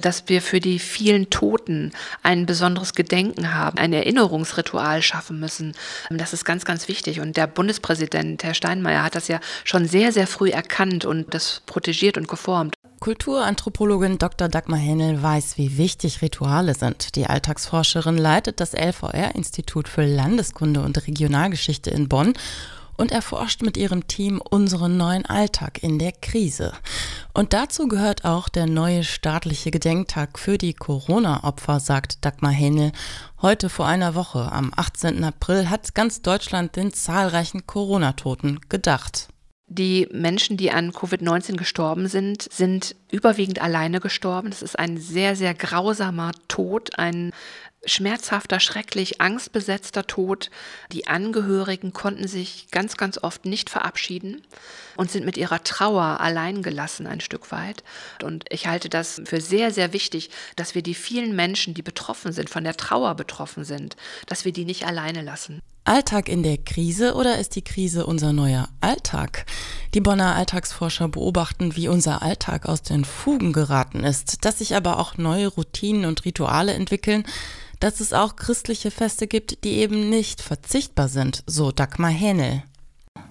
dass wir für die vielen Toten ein besonderes Gedenken haben, ein Erinnerungsritual schaffen müssen. Das ist ganz, ganz wichtig. Und der Bundespräsident, Herr Steinmeier, hat das ja schon sehr, sehr früh erkannt und das protegiert und geformt. Kulturanthropologin Dr. Dagmar Hennel weiß, wie wichtig Rituale sind. Die Alltagsforscherin leitet das LVR-Institut für Landeskunde und Regionalgeschichte in Bonn und erforscht mit ihrem Team unseren neuen Alltag in der Krise. Und dazu gehört auch der neue staatliche Gedenktag für die Corona-Opfer, sagt Dagmar Henel. Heute vor einer Woche, am 18. April, hat ganz Deutschland den zahlreichen Corona-Toten gedacht. Die Menschen, die an Covid-19 gestorben sind, sind überwiegend alleine gestorben. Es ist ein sehr, sehr grausamer Tod, ein schmerzhafter, schrecklich, angstbesetzter Tod. Die Angehörigen konnten sich ganz, ganz oft nicht verabschieden und sind mit ihrer Trauer allein gelassen ein Stück weit. Und ich halte das für sehr, sehr wichtig, dass wir die vielen Menschen, die betroffen sind, von der Trauer betroffen sind, dass wir die nicht alleine lassen. Alltag in der Krise oder ist die Krise unser neuer Alltag? Die Bonner Alltagsforscher beobachten, wie unser Alltag aus den Fugen geraten ist, dass sich aber auch neue Routinen und Rituale entwickeln, dass es auch christliche Feste gibt, die eben nicht verzichtbar sind, so Dagmar Hähnel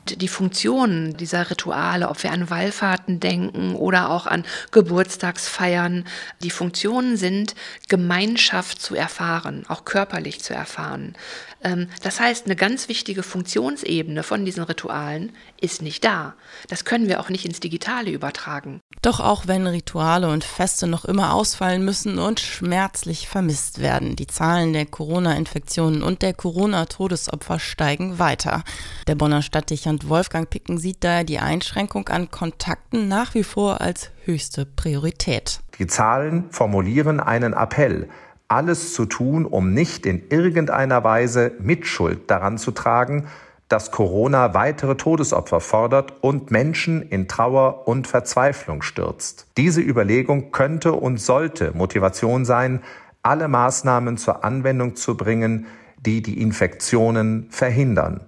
die Funktionen dieser Rituale, ob wir an Wallfahrten denken oder auch an Geburtstagsfeiern, die Funktionen sind, Gemeinschaft zu erfahren, auch körperlich zu erfahren. Ähm, das heißt, eine ganz wichtige Funktionsebene von diesen Ritualen ist nicht da. Das können wir auch nicht ins Digitale übertragen. Doch auch wenn Rituale und Feste noch immer ausfallen müssen und schmerzlich vermisst werden, die Zahlen der Corona-Infektionen und der Corona-Todesopfer steigen weiter. Der Bonner Stadtdechant Wolfgang Picken sieht daher die Einschränkung an Kontakten nach wie vor als höchste Priorität. Die Zahlen formulieren einen Appell alles zu tun, um nicht in irgendeiner Weise Mitschuld daran zu tragen, dass Corona weitere Todesopfer fordert und Menschen in Trauer und Verzweiflung stürzt. Diese Überlegung könnte und sollte Motivation sein, alle Maßnahmen zur Anwendung zu bringen, die die Infektionen verhindern.